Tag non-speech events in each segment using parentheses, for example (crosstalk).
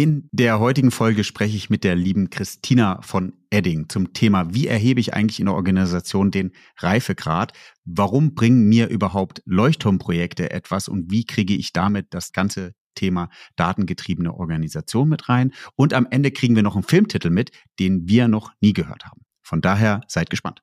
In der heutigen Folge spreche ich mit der lieben Christina von Edding zum Thema, wie erhebe ich eigentlich in der Organisation den Reifegrad? Warum bringen mir überhaupt Leuchtturmprojekte etwas und wie kriege ich damit das ganze Thema datengetriebene Organisation mit rein? Und am Ende kriegen wir noch einen Filmtitel mit, den wir noch nie gehört haben. Von daher seid gespannt.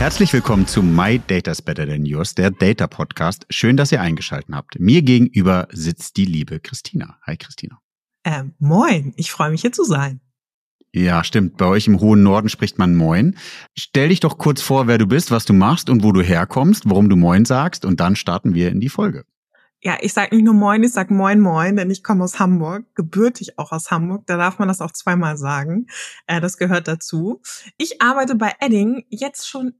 Herzlich willkommen zu My Data's Better Than Yours, der Data Podcast. Schön, dass ihr eingeschaltet habt. Mir gegenüber sitzt die liebe Christina. Hi Christina. Ähm, moin, ich freue mich hier zu sein. Ja, stimmt. Bei euch im hohen Norden spricht man Moin. Stell dich doch kurz vor, wer du bist, was du machst und wo du herkommst, warum du Moin sagst und dann starten wir in die Folge. Ja, ich sage nicht nur Moin, ich sag Moin Moin, denn ich komme aus Hamburg, gebürtig auch aus Hamburg. Da darf man das auch zweimal sagen. Äh, das gehört dazu. Ich arbeite bei Edding jetzt schon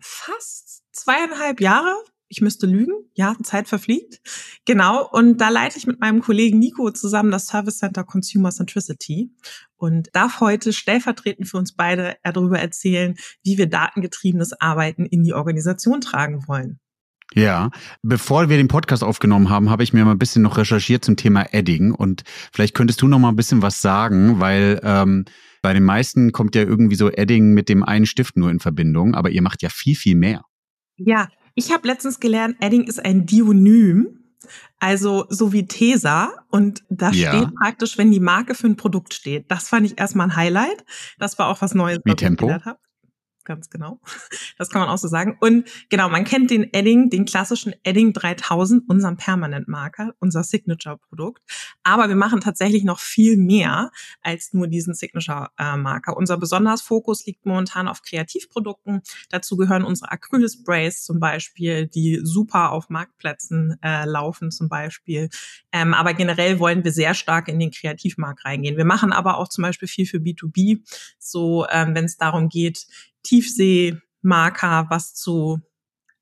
fast zweieinhalb Jahre. Ich müsste lügen. Ja, Zeit verfliegt. Genau. Und da leite ich mit meinem Kollegen Nico zusammen das Service Center Consumer Centricity und darf heute stellvertretend für uns beide darüber erzählen, wie wir datengetriebenes Arbeiten in die Organisation tragen wollen. Ja, bevor wir den Podcast aufgenommen haben, habe ich mir mal ein bisschen noch recherchiert zum Thema Edding und vielleicht könntest du noch mal ein bisschen was sagen, weil ähm, bei den meisten kommt ja irgendwie so Edding mit dem einen Stift nur in Verbindung, aber ihr macht ja viel, viel mehr. Ja, ich habe letztens gelernt, Edding ist ein Dionym. Also so wie Tesa und da ja. steht praktisch, wenn die Marke für ein Produkt steht. Das fand ich erstmal ein Highlight. Das war auch was Neues, wie was Tempo? ich gelernt habe ganz genau. Das kann man auch so sagen. Und genau, man kennt den Edding, den klassischen Edding 3000, unseren Permanent-Marker, unser Signature-Produkt. Aber wir machen tatsächlich noch viel mehr als nur diesen Signature-Marker. Unser besonderes Fokus liegt momentan auf Kreativprodukten. Dazu gehören unsere Acryl-Sprays zum Beispiel, die super auf Marktplätzen äh, laufen zum Beispiel. Ähm, aber generell wollen wir sehr stark in den Kreativmarkt reingehen. Wir machen aber auch zum Beispiel viel für B2B, so ähm, wenn es darum geht, Tiefseemarker was zu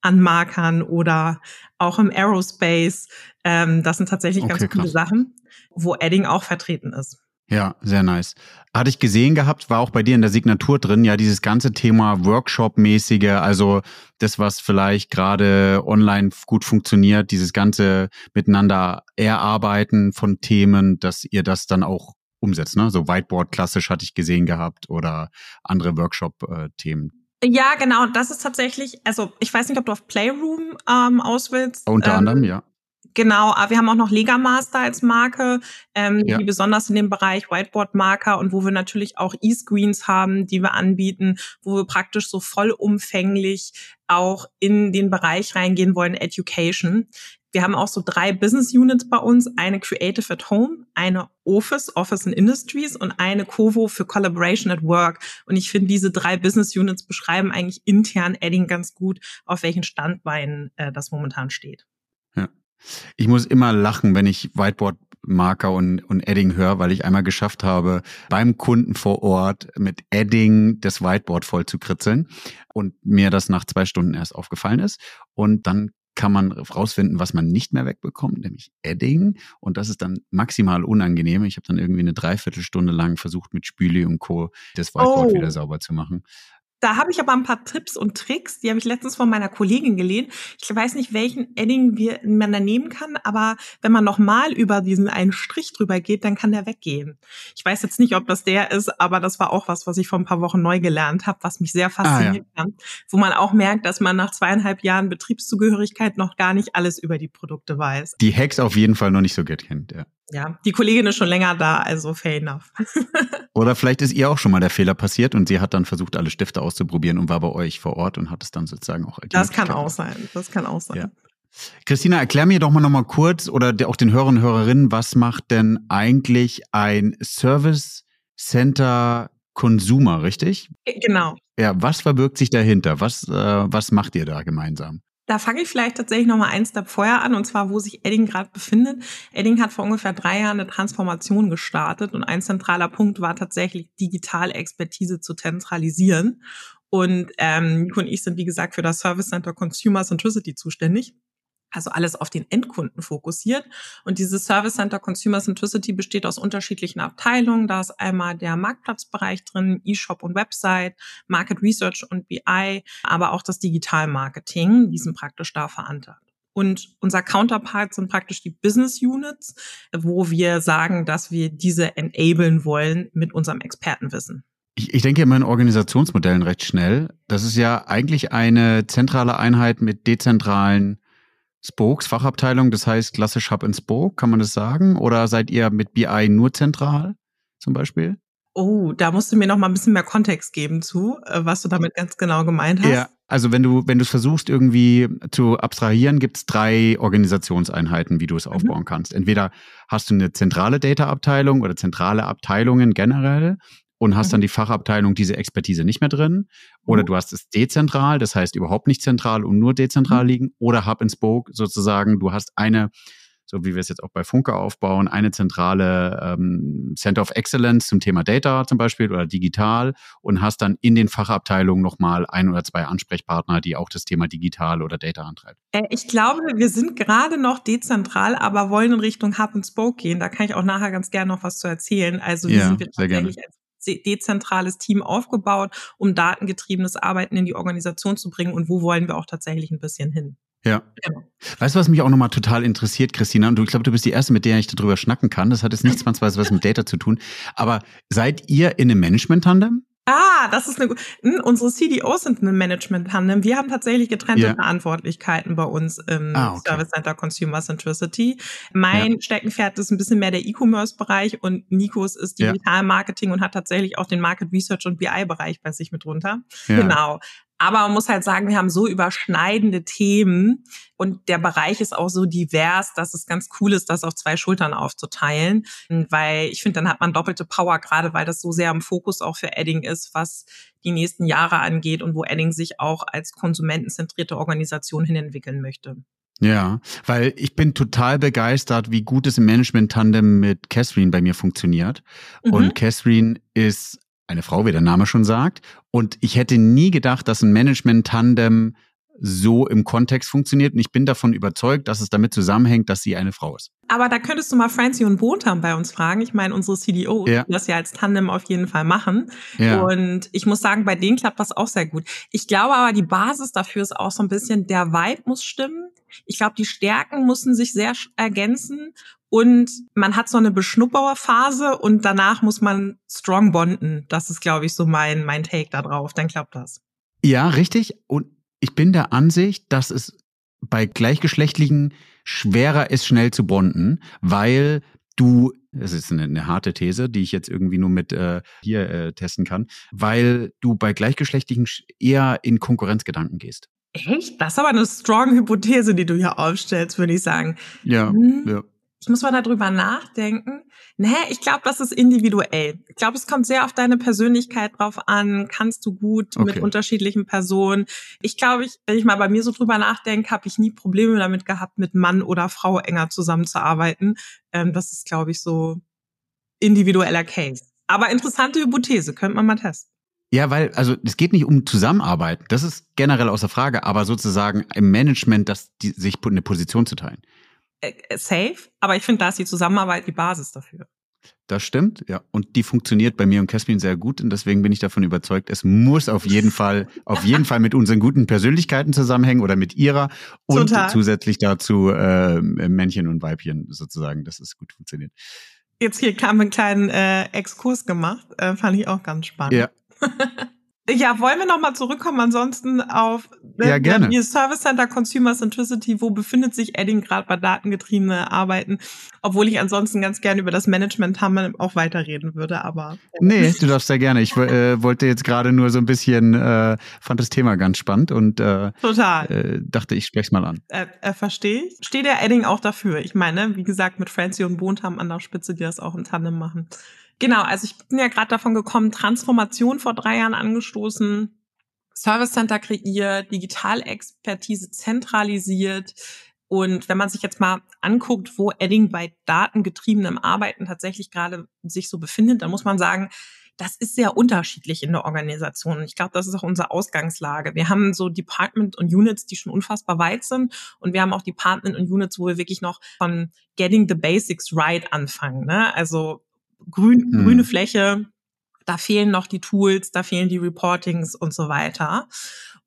anmarkern oder auch im Aerospace. Ähm, das sind tatsächlich okay, ganz coole krass. Sachen, wo Edding auch vertreten ist. Ja, sehr nice. Hatte ich gesehen gehabt, war auch bei dir in der Signatur drin, ja, dieses ganze Thema Workshop-mäßige, also das, was vielleicht gerade online gut funktioniert, dieses ganze miteinander erarbeiten von Themen, dass ihr das dann auch umsetzt, ne? So Whiteboard klassisch hatte ich gesehen gehabt oder andere Workshop-Themen. Ja, genau. Das ist tatsächlich, also ich weiß nicht, ob du auf Playroom ähm, auswählst. Unter ähm, anderem, ja. Genau, aber wir haben auch noch Lega Master als Marke, ähm, ja. die besonders in dem Bereich Whiteboard-Marker und wo wir natürlich auch E-Screens haben, die wir anbieten, wo wir praktisch so vollumfänglich auch in den Bereich reingehen wollen, Education. Wir haben auch so drei Business Units bei uns, eine Creative at Home, eine Office, Office and Industries und eine Covo für Collaboration at Work. Und ich finde, diese drei Business Units beschreiben eigentlich intern Edding ganz gut, auf welchen Standbeinen äh, das momentan steht. Ja. Ich muss immer lachen, wenn ich Whiteboard Marker und, und Edding höre, weil ich einmal geschafft habe, beim Kunden vor Ort mit Edding das Whiteboard voll zu kritzeln und mir das nach zwei Stunden erst aufgefallen ist. Und dann kann man rausfinden, was man nicht mehr wegbekommt, nämlich Edding. Und das ist dann maximal unangenehm. Ich habe dann irgendwie eine Dreiviertelstunde lang versucht, mit Spüli und Co. das Whiteboard oh. wieder sauber zu machen. Da habe ich aber ein paar Tipps und Tricks, die habe ich letztens von meiner Kollegin gelehnt. Ich weiß nicht, welchen Edding wir, man da nehmen kann, aber wenn man nochmal über diesen einen Strich drüber geht, dann kann der weggehen. Ich weiß jetzt nicht, ob das der ist, aber das war auch was, was ich vor ein paar Wochen neu gelernt habe, was mich sehr fasziniert ah, ja. hat, wo man auch merkt, dass man nach zweieinhalb Jahren Betriebszugehörigkeit noch gar nicht alles über die Produkte weiß. Die Hacks auf jeden Fall noch nicht so gut kennt, ja ja, die Kollegin ist schon länger da, also fair enough. (laughs) Oder vielleicht ist ihr auch schon mal der Fehler passiert und sie hat dann versucht, alle Stifte auszuprobieren und war bei euch vor Ort und hat es dann sozusagen auch. Das kann auch sein. Das kann auch sein. Ja. Christina, erklär mir doch mal noch mal kurz oder auch den Hörern und Hörerinnen, was macht denn eigentlich ein Service Center Consumer, richtig? Genau. Ja, was verbirgt sich dahinter? Was, äh, was macht ihr da gemeinsam? Da fange ich vielleicht tatsächlich noch mal ein Step vorher an, und zwar, wo sich Edding gerade befindet. Edding hat vor ungefähr drei Jahren eine Transformation gestartet und ein zentraler Punkt war tatsächlich, digitale Expertise zu zentralisieren. Und ähm, Nico und ich sind, wie gesagt, für das Service Center Consumer Centricity zuständig also alles auf den Endkunden fokussiert. Und dieses Service Center Consumer Centricity besteht aus unterschiedlichen Abteilungen. Da ist einmal der Marktplatzbereich drin, E-Shop und Website, Market Research und BI, aber auch das Digital Marketing. Die sind praktisch da verankert. Und unser Counterpart sind praktisch die Business Units, wo wir sagen, dass wir diese enablen wollen mit unserem Expertenwissen. Ich, ich denke immer in Organisationsmodellen recht schnell. Das ist ja eigentlich eine zentrale Einheit mit dezentralen Spokes, Fachabteilung, das heißt klassisch Hub and Spoke, kann man das sagen? Oder seid ihr mit BI nur zentral zum Beispiel? Oh, da musst du mir noch mal ein bisschen mehr Kontext geben zu, äh, was du damit ganz genau gemeint hast. Ja, also wenn du wenn du es versuchst irgendwie zu abstrahieren, gibt es drei Organisationseinheiten, wie du es mhm. aufbauen kannst. Entweder hast du eine zentrale Data-Abteilung oder zentrale Abteilungen generell und hast mhm. dann die Fachabteilung diese Expertise nicht mehr drin. Oder mhm. du hast es dezentral, das heißt überhaupt nicht zentral und nur dezentral mhm. liegen. Oder Hub and Spoke sozusagen, du hast eine, so wie wir es jetzt auch bei Funke aufbauen, eine zentrale ähm, Center of Excellence zum Thema Data zum Beispiel oder digital und hast dann in den Fachabteilungen nochmal ein oder zwei Ansprechpartner, die auch das Thema digital oder Data antreiben. Äh, ich glaube, wir sind gerade noch dezentral, aber wollen in Richtung Hub and Spoke gehen. Da kann ich auch nachher ganz gerne noch was zu erzählen. Also wie ja, sind wir tatsächlich als dezentrales Team aufgebaut, um datengetriebenes Arbeiten in die Organisation zu bringen und wo wollen wir auch tatsächlich ein bisschen hin. Ja. Genau. Weißt du, was mich auch nochmal total interessiert, Christina? Und du, ich glaube, du bist die Erste, mit der ich darüber schnacken kann. Das hat jetzt nichts (laughs) zwangsweise was mit Data zu tun. Aber seid ihr in einem Management-Tandem? Ah, das ist eine gute. Hm, unsere CDOs sind ein Management-Tandem. Wir haben tatsächlich getrennte yeah. Verantwortlichkeiten bei uns im ah, okay. Service Center Consumer Centricity. Mein ja. Steckenpferd ist ein bisschen mehr der E-Commerce-Bereich und Nikos ist Digital Marketing ja. und hat tatsächlich auch den Market Research und BI-Bereich bei sich mit drunter. Ja. Genau. Aber man muss halt sagen, wir haben so überschneidende Themen und der Bereich ist auch so divers, dass es ganz cool ist, das auf zwei Schultern aufzuteilen. Weil ich finde, dann hat man doppelte Power, gerade weil das so sehr im Fokus auch für Edding ist, was die nächsten Jahre angeht und wo Edding sich auch als konsumentenzentrierte Organisation hin entwickeln möchte. Ja, weil ich bin total begeistert, wie gut es im Management-Tandem mit Catherine bei mir funktioniert. Mhm. Und Catherine ist eine Frau, wie der Name schon sagt. Und ich hätte nie gedacht, dass ein Management-Tandem so im Kontext funktioniert. Und ich bin davon überzeugt, dass es damit zusammenhängt, dass sie eine Frau ist. Aber da könntest du mal Francie und Botham bei uns fragen. Ich meine, unsere CDO, ja. die das ja als Tandem auf jeden Fall machen. Ja. Und ich muss sagen, bei denen klappt das auch sehr gut. Ich glaube aber, die Basis dafür ist auch so ein bisschen, der Vibe muss stimmen. Ich glaube, die Stärken müssen sich sehr ergänzen und man hat so eine Beschnupperphase und danach muss man strong bonden. Das ist, glaube ich, so mein, mein Take da drauf. Dann klappt das. Ja, richtig. Und ich bin der Ansicht, dass es bei Gleichgeschlechtlichen schwerer ist, schnell zu bonden, weil du, das ist eine, eine harte These, die ich jetzt irgendwie nur mit äh, hier äh, testen kann, weil du bei Gleichgeschlechtlichen eher in Konkurrenzgedanken gehst. Echt? Das ist aber eine strong Hypothese, die du hier aufstellst, würde ich sagen. Ja, hm. ja. Ich muss mal darüber nachdenken. Nee, ich glaube, das ist individuell. Ich glaube, es kommt sehr auf deine Persönlichkeit drauf an. Kannst du gut okay. mit unterschiedlichen Personen? Ich glaube, ich, wenn ich mal bei mir so drüber nachdenke, habe ich nie Probleme damit gehabt, mit Mann oder Frau enger zusammenzuarbeiten. Ähm, das ist, glaube ich, so individueller Case. Aber interessante Hypothese, könnte man mal testen. Ja, weil, also es geht nicht um Zusammenarbeit, das ist generell außer Frage, aber sozusagen im Management, dass die, sich eine Position zu teilen. Äh, äh, safe, aber ich finde, da ist die Zusammenarbeit die Basis dafür. Das stimmt, ja. Und die funktioniert bei mir und Caspin sehr gut und deswegen bin ich davon überzeugt, es muss auf jeden (laughs) Fall, auf jeden Fall mit unseren guten Persönlichkeiten zusammenhängen oder mit ihrer und Total. zusätzlich dazu äh, Männchen und Weibchen sozusagen, dass es gut funktioniert. Jetzt hier kam ein kleinen äh, Exkurs gemacht, äh, fand ich auch ganz spannend. Ja. (laughs) Ja, wollen wir nochmal zurückkommen ansonsten auf ne, ja, gerne. Ihr Service Center Consumer Centricity, wo befindet sich Edding gerade bei datengetriebene Arbeiten, obwohl ich ansonsten ganz gerne über das Management haben auch weiterreden würde, aber. Nee, du darfst sehr gerne. Ich äh, wollte jetzt gerade nur so ein bisschen, äh, fand das Thema ganz spannend und äh, Total. Äh, dachte, ich spreche mal an. Äh, äh, verstehe ich. Steht der Edding auch dafür? Ich meine, wie gesagt, mit Francie und Bontham an der Spitze, die das auch im Tandem machen. Genau, also ich bin ja gerade davon gekommen, Transformation vor drei Jahren angestoßen. Service Center kreiert, Digitalexpertise zentralisiert. Und wenn man sich jetzt mal anguckt, wo Edding bei datengetriebenem Arbeiten tatsächlich gerade sich so befindet, dann muss man sagen, das ist sehr unterschiedlich in der Organisation. Ich glaube, das ist auch unsere Ausgangslage. Wir haben so Department und Units, die schon unfassbar weit sind. Und wir haben auch Department und Units, wo wir wirklich noch von Getting the Basics Right anfangen. Ne? Also grün, hm. grüne Fläche, da fehlen noch die Tools, da fehlen die Reportings und so weiter.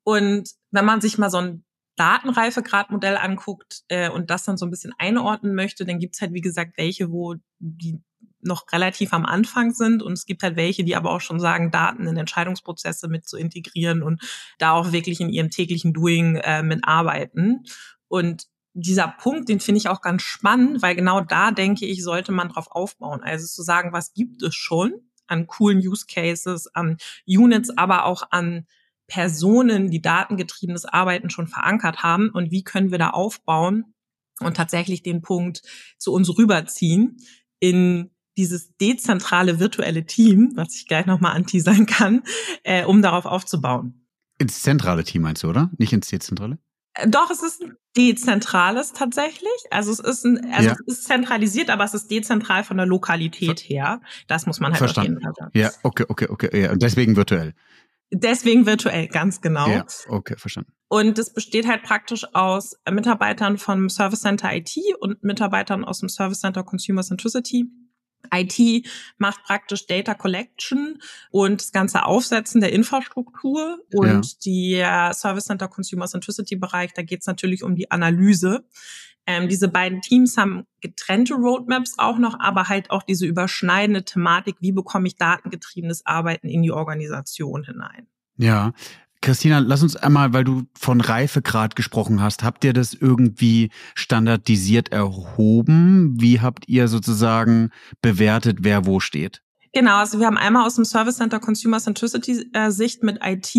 Und wenn man sich mal so ein Datenreifegradmodell anguckt äh, und das dann so ein bisschen einordnen möchte, dann gibt's halt, wie gesagt, welche, wo die noch relativ am Anfang sind und es gibt halt welche, die aber auch schon sagen, Daten in Entscheidungsprozesse mit zu integrieren und da auch wirklich in ihrem täglichen Doing äh, mitarbeiten. Und dieser Punkt, den finde ich auch ganz spannend, weil genau da denke ich, sollte man drauf aufbauen. Also zu sagen, was gibt es schon an coolen Use Cases, an Units, aber auch an Personen, die datengetriebenes Arbeiten schon verankert haben und wie können wir da aufbauen und tatsächlich den Punkt zu uns rüberziehen in dieses dezentrale virtuelle Team, was ich gleich nochmal anteasern kann, äh, um darauf aufzubauen. Ins zentrale Team meinst du, oder? Nicht ins dezentrale? Doch, es ist ein dezentrales tatsächlich. Also es ist ein, also ja. es ist zentralisiert, aber es ist dezentral von der Lokalität her. Das muss man halt Verstanden. auf jeden Fall sagen. Ja, okay, okay, okay. Ja. Und deswegen virtuell. Deswegen virtuell, ganz genau. Ja, okay, verstanden. Und es besteht halt praktisch aus Mitarbeitern vom Service Center IT und Mitarbeitern aus dem Service Center Consumer Centricity IT macht praktisch Data Collection und das ganze Aufsetzen der Infrastruktur und ja. die Service Center Consumer Centricity Bereich, da geht es natürlich um die Analyse. Ähm, diese beiden Teams haben getrennte Roadmaps auch noch, aber halt auch diese überschneidende Thematik, wie bekomme ich datengetriebenes Arbeiten in die Organisation hinein. Ja, Christina, lass uns einmal, weil du von Reifegrad gesprochen hast, habt ihr das irgendwie standardisiert erhoben? Wie habt ihr sozusagen bewertet, wer wo steht? Genau, also wir haben einmal aus dem Service Center Consumer Centricity äh, Sicht mit IT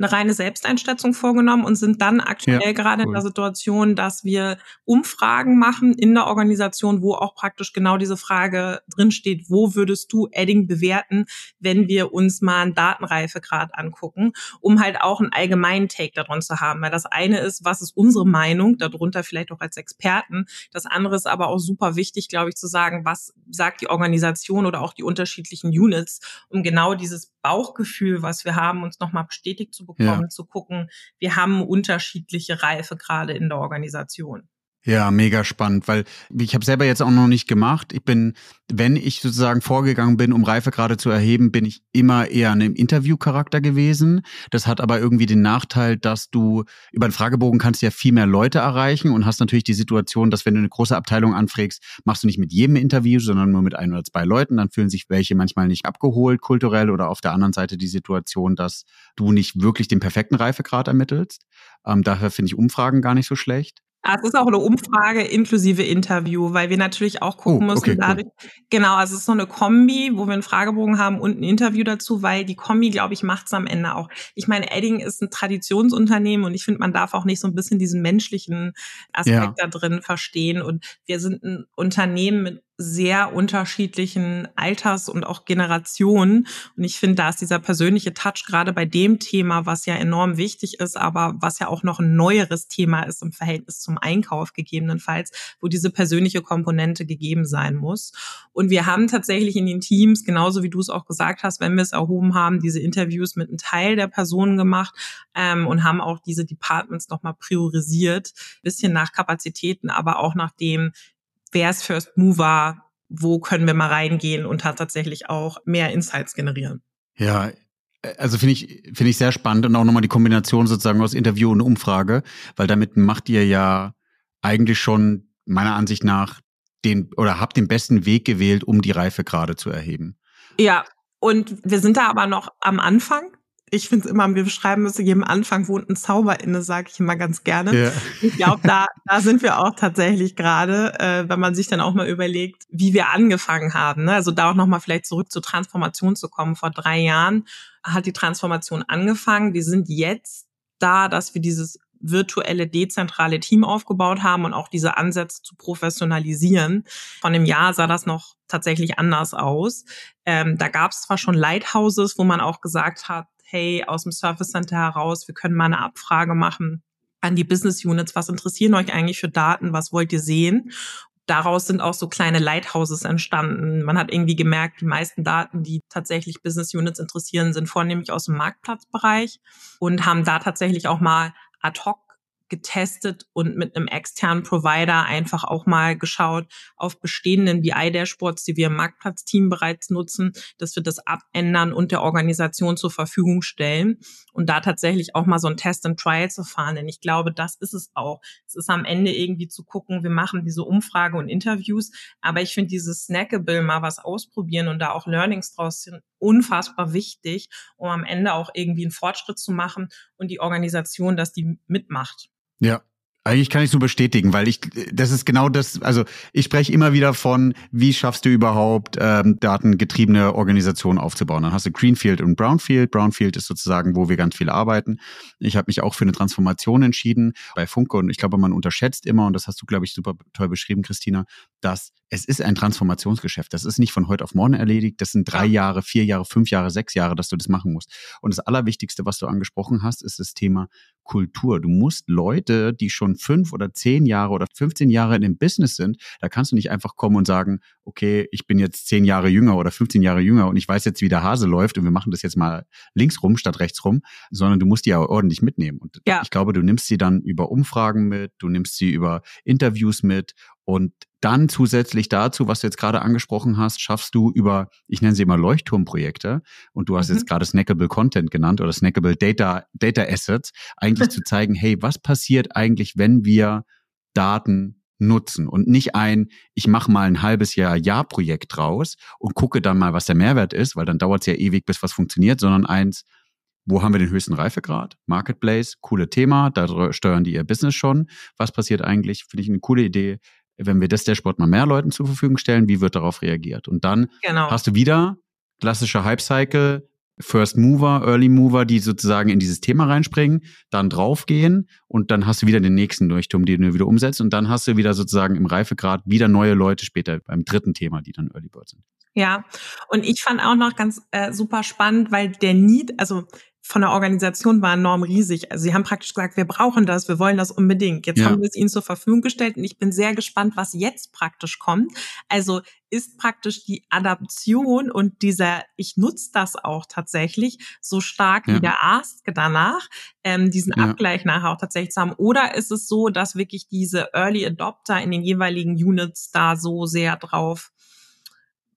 eine reine Selbsteinschätzung vorgenommen und sind dann aktuell ja, gerade cool. in der Situation, dass wir Umfragen machen in der Organisation, wo auch praktisch genau diese Frage drinsteht, wo würdest du Adding bewerten, wenn wir uns mal einen Datenreifegrad angucken, um halt auch einen allgemeinen Take daran zu haben. Weil das eine ist, was ist unsere Meinung, darunter vielleicht auch als Experten. Das andere ist aber auch super wichtig, glaube ich, zu sagen, was sagt die Organisation oder auch die unterschiedlichen unterschiedlichen Units, um genau dieses Bauchgefühl, was wir haben, uns nochmal bestätigt zu bekommen, ja. zu gucken, wir haben unterschiedliche Reife gerade in der Organisation. Ja, mega spannend, weil ich habe selber jetzt auch noch nicht gemacht. Ich bin, wenn ich sozusagen vorgegangen bin, um Reifegrade zu erheben, bin ich immer eher in einem Interviewcharakter gewesen. Das hat aber irgendwie den Nachteil, dass du über einen Fragebogen kannst ja viel mehr Leute erreichen und hast natürlich die Situation, dass wenn du eine große Abteilung anfragst, machst du nicht mit jedem Interview, sondern nur mit ein oder zwei Leuten. Dann fühlen sich welche manchmal nicht abgeholt, kulturell oder auf der anderen Seite die Situation, dass du nicht wirklich den perfekten Reifegrad ermittelst. Ähm, daher finde ich Umfragen gar nicht so schlecht. Ah, es ist auch eine Umfrage inklusive Interview, weil wir natürlich auch gucken oh, okay, müssen, dadurch, cool. genau, also es ist so eine Kombi, wo wir einen Fragebogen haben und ein Interview dazu, weil die Kombi, glaube ich, macht es am Ende auch. Ich meine, Edding ist ein Traditionsunternehmen und ich finde, man darf auch nicht so ein bisschen diesen menschlichen Aspekt ja. da drin verstehen. Und wir sind ein Unternehmen mit sehr unterschiedlichen Alters und auch Generationen. Und ich finde, da ist dieser persönliche Touch gerade bei dem Thema, was ja enorm wichtig ist, aber was ja auch noch ein neueres Thema ist im Verhältnis zum Einkauf gegebenenfalls, wo diese persönliche Komponente gegeben sein muss. Und wir haben tatsächlich in den Teams, genauso wie du es auch gesagt hast, wenn wir es erhoben haben, diese Interviews mit einem Teil der Personen gemacht ähm, und haben auch diese Departments nochmal priorisiert, bisschen nach Kapazitäten, aber auch nach dem, wer ist First Mover, wo können wir mal reingehen und hat tatsächlich auch mehr Insights generieren. Ja, also finde ich, finde ich sehr spannend und auch nochmal die Kombination sozusagen aus Interview und Umfrage, weil damit macht ihr ja eigentlich schon meiner Ansicht nach den oder habt den besten Weg gewählt, um die Reife gerade zu erheben. Ja, und wir sind da aber noch am Anfang ich finde es immer, wir beschreiben müssen, jedem Anfang wohnt ein Zauber inne, sage ich immer ganz gerne. Ja. Ich glaube, da, da sind wir auch tatsächlich gerade, äh, wenn man sich dann auch mal überlegt, wie wir angefangen haben. Ne? Also da auch nochmal vielleicht zurück zur Transformation zu kommen. Vor drei Jahren hat die Transformation angefangen. Wir sind jetzt da, dass wir dieses virtuelle, dezentrale Team aufgebaut haben und auch diese Ansätze zu professionalisieren. Von dem Jahr sah das noch tatsächlich anders aus. Ähm, da gab es zwar schon Lighthouses, wo man auch gesagt hat, hey, aus dem Service Center heraus, wir können mal eine Abfrage machen an die Business Units, was interessieren euch eigentlich für Daten, was wollt ihr sehen? Daraus sind auch so kleine Lighthouses entstanden. Man hat irgendwie gemerkt, die meisten Daten, die tatsächlich Business Units interessieren, sind vornehmlich aus dem Marktplatzbereich und haben da tatsächlich auch mal ad hoc getestet und mit einem externen Provider einfach auch mal geschaut auf bestehenden BI-Dashboards, die wir im Marktplatzteam bereits nutzen, dass wir das abändern und der Organisation zur Verfügung stellen und da tatsächlich auch mal so ein Test and Trial zu fahren. Denn ich glaube, das ist es auch. Es ist am Ende irgendwie zu gucken, wir machen diese Umfrage und Interviews, aber ich finde dieses Snackable mal was ausprobieren und da auch Learnings draus sind unfassbar wichtig, um am Ende auch irgendwie einen Fortschritt zu machen und die Organisation, dass die mitmacht. Ja, eigentlich kann ich so bestätigen, weil ich, das ist genau das, also ich spreche immer wieder von, wie schaffst du überhaupt, ähm, datengetriebene Organisationen aufzubauen. Dann hast du Greenfield und Brownfield. Brownfield ist sozusagen, wo wir ganz viel arbeiten. Ich habe mich auch für eine Transformation entschieden bei Funke und ich glaube, man unterschätzt immer, und das hast du, glaube ich, super toll beschrieben, Christina, dass es ist ein Transformationsgeschäft. Das ist nicht von heute auf morgen erledigt. Das sind drei Jahre, vier Jahre, fünf Jahre, sechs Jahre, dass du das machen musst. Und das Allerwichtigste, was du angesprochen hast, ist das Thema Kultur. Du musst Leute, die schon fünf oder zehn Jahre oder 15 Jahre in dem Business sind, da kannst du nicht einfach kommen und sagen, okay, ich bin jetzt zehn Jahre jünger oder 15 Jahre jünger und ich weiß jetzt, wie der Hase läuft und wir machen das jetzt mal links rum statt rechts rum, sondern du musst die ja ordentlich mitnehmen. Und ja. ich glaube, du nimmst sie dann über Umfragen mit, du nimmst sie über Interviews mit und dann zusätzlich dazu, was du jetzt gerade angesprochen hast, schaffst du über, ich nenne sie immer Leuchtturmprojekte, und du hast mhm. jetzt gerade Snackable Content genannt oder Snackable Data, Data Assets, eigentlich (laughs) zu zeigen, hey, was passiert eigentlich, wenn wir Daten nutzen und nicht ein, ich mache mal ein halbes Jahr Jahrprojekt draus und gucke dann mal, was der Mehrwert ist, weil dann dauert es ja ewig, bis was funktioniert, sondern eins, wo haben wir den höchsten Reifegrad? Marketplace, coole Thema, da steuern die ihr Business schon. Was passiert eigentlich? Finde ich eine coole Idee wenn wir das Dashboard mal mehr Leuten zur Verfügung stellen, wie wird darauf reagiert? Und dann genau. hast du wieder klassischer Hype-Cycle, First Mover, Early Mover, die sozusagen in dieses Thema reinspringen, dann draufgehen und dann hast du wieder den nächsten Durchturm, den du wieder umsetzt und dann hast du wieder sozusagen im Reifegrad wieder neue Leute später beim dritten Thema, die dann Early Bird sind. Ja, und ich fand auch noch ganz äh, super spannend, weil der Need, also von der Organisation war enorm riesig. Also sie haben praktisch gesagt, wir brauchen das, wir wollen das unbedingt. Jetzt ja. haben wir es ihnen zur Verfügung gestellt und ich bin sehr gespannt, was jetzt praktisch kommt. Also ist praktisch die Adaption und dieser, ich nutze das auch tatsächlich, so stark ja. wie der Ask danach, ähm, diesen ja. Abgleich nachher auch tatsächlich zu haben. Oder ist es so, dass wirklich diese Early Adopter in den jeweiligen Units da so sehr drauf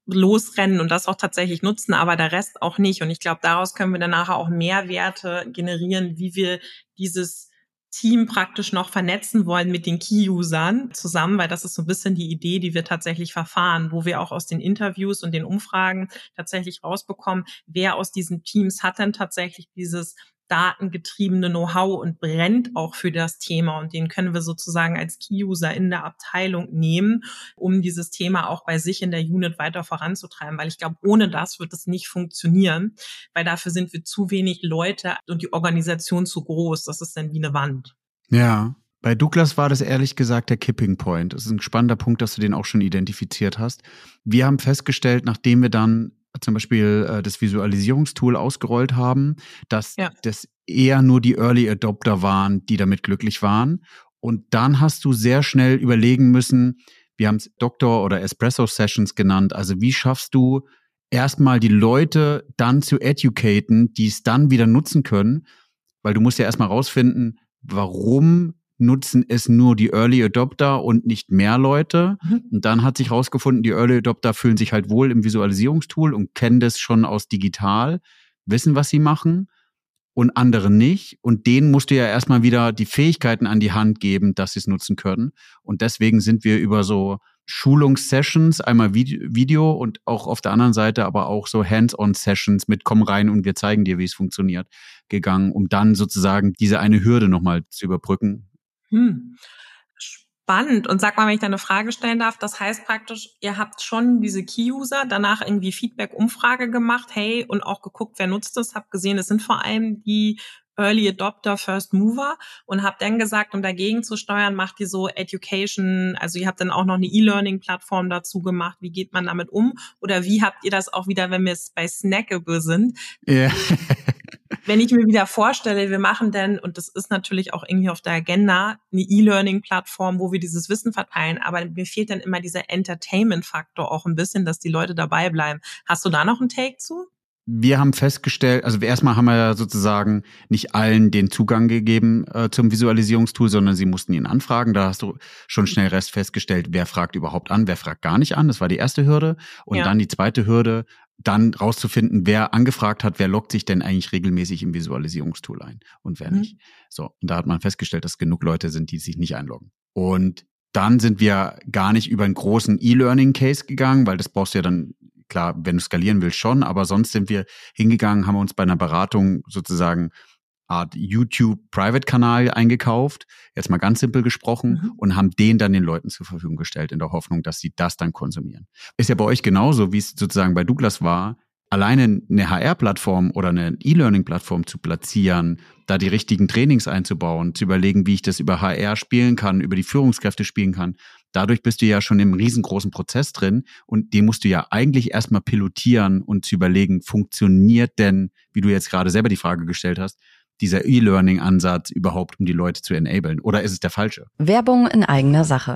losrennen und das auch tatsächlich nutzen, aber der Rest auch nicht. Und ich glaube, daraus können wir dann nachher auch Mehrwerte generieren, wie wir dieses Team praktisch noch vernetzen wollen mit den Key-Usern zusammen, weil das ist so ein bisschen die Idee, die wir tatsächlich verfahren, wo wir auch aus den Interviews und den Umfragen tatsächlich rausbekommen, wer aus diesen Teams hat denn tatsächlich dieses datengetriebene Know-how und brennt auch für das Thema. Und den können wir sozusagen als Key-User in der Abteilung nehmen, um dieses Thema auch bei sich in der Unit weiter voranzutreiben. Weil ich glaube, ohne das wird es nicht funktionieren, weil dafür sind wir zu wenig Leute und die Organisation zu groß. Das ist dann wie eine Wand. Ja, bei Douglas war das ehrlich gesagt der Kipping Point. Das ist ein spannender Punkt, dass du den auch schon identifiziert hast. Wir haben festgestellt, nachdem wir dann zum Beispiel äh, das Visualisierungstool ausgerollt haben, dass ja. das eher nur die Early Adopter waren, die damit glücklich waren. Und dann hast du sehr schnell überlegen müssen, wir haben es Doktor oder Espresso Sessions genannt, also wie schaffst du erstmal die Leute dann zu educaten, die es dann wieder nutzen können, weil du musst ja erstmal rausfinden, warum nutzen es nur die Early Adopter und nicht mehr Leute. Mhm. Und dann hat sich herausgefunden, die Early Adopter fühlen sich halt wohl im Visualisierungstool und kennen das schon aus digital, wissen, was sie machen und andere nicht. Und denen musst du ja erstmal wieder die Fähigkeiten an die Hand geben, dass sie es nutzen können. Und deswegen sind wir über so Schulungssessions, einmal Video und auch auf der anderen Seite aber auch so Hands-on-Sessions mit komm rein und wir zeigen dir, wie es funktioniert, gegangen, um dann sozusagen diese eine Hürde nochmal zu überbrücken hm. Spannend. Und sag mal, wenn ich da eine Frage stellen darf, das heißt praktisch, ihr habt schon diese Key-User, danach irgendwie Feedback-Umfrage gemacht, hey, und auch geguckt, wer nutzt das, habt gesehen, es sind vor allem die Early Adopter, First Mover und habt dann gesagt, um dagegen zu steuern, macht ihr so Education, also ihr habt dann auch noch eine E-Learning-Plattform dazu gemacht. Wie geht man damit um? Oder wie habt ihr das auch wieder, wenn wir es bei Snackable sind? Ja. Wenn ich mir wieder vorstelle, wir machen denn, und das ist natürlich auch irgendwie auf der Agenda, eine E-Learning-Plattform, wo wir dieses Wissen verteilen, aber mir fehlt dann immer dieser Entertainment-Faktor auch ein bisschen, dass die Leute dabei bleiben. Hast du da noch einen Take zu? Wir haben festgestellt, also erstmal haben wir ja sozusagen nicht allen den Zugang gegeben äh, zum Visualisierungstool, sondern sie mussten ihn anfragen. Da hast du schon schnell Rest festgestellt, wer fragt überhaupt an, wer fragt gar nicht an. Das war die erste Hürde. Und ja. dann die zweite Hürde, dann rauszufinden, wer angefragt hat, wer loggt sich denn eigentlich regelmäßig im Visualisierungstool ein und wer mhm. nicht. So, und da hat man festgestellt, dass genug Leute sind, die sich nicht einloggen. Und dann sind wir gar nicht über einen großen E-Learning-Case gegangen, weil das brauchst du ja dann Klar, wenn du skalieren willst, schon, aber sonst sind wir hingegangen, haben uns bei einer Beratung sozusagen Art YouTube-Private-Kanal eingekauft, jetzt mal ganz simpel gesprochen, mhm. und haben den dann den Leuten zur Verfügung gestellt, in der Hoffnung, dass sie das dann konsumieren. Ist ja bei euch genauso, wie es sozusagen bei Douglas war, alleine eine HR-Plattform oder eine E-Learning-Plattform zu platzieren, da die richtigen Trainings einzubauen, zu überlegen, wie ich das über HR spielen kann, über die Führungskräfte spielen kann, dadurch bist du ja schon im riesengroßen Prozess drin und den musst du ja eigentlich erstmal pilotieren und zu überlegen, funktioniert denn, wie du jetzt gerade selber die Frage gestellt hast, dieser E-Learning-Ansatz überhaupt, um die Leute zu enablen? Oder ist es der falsche? Werbung in eigener Sache.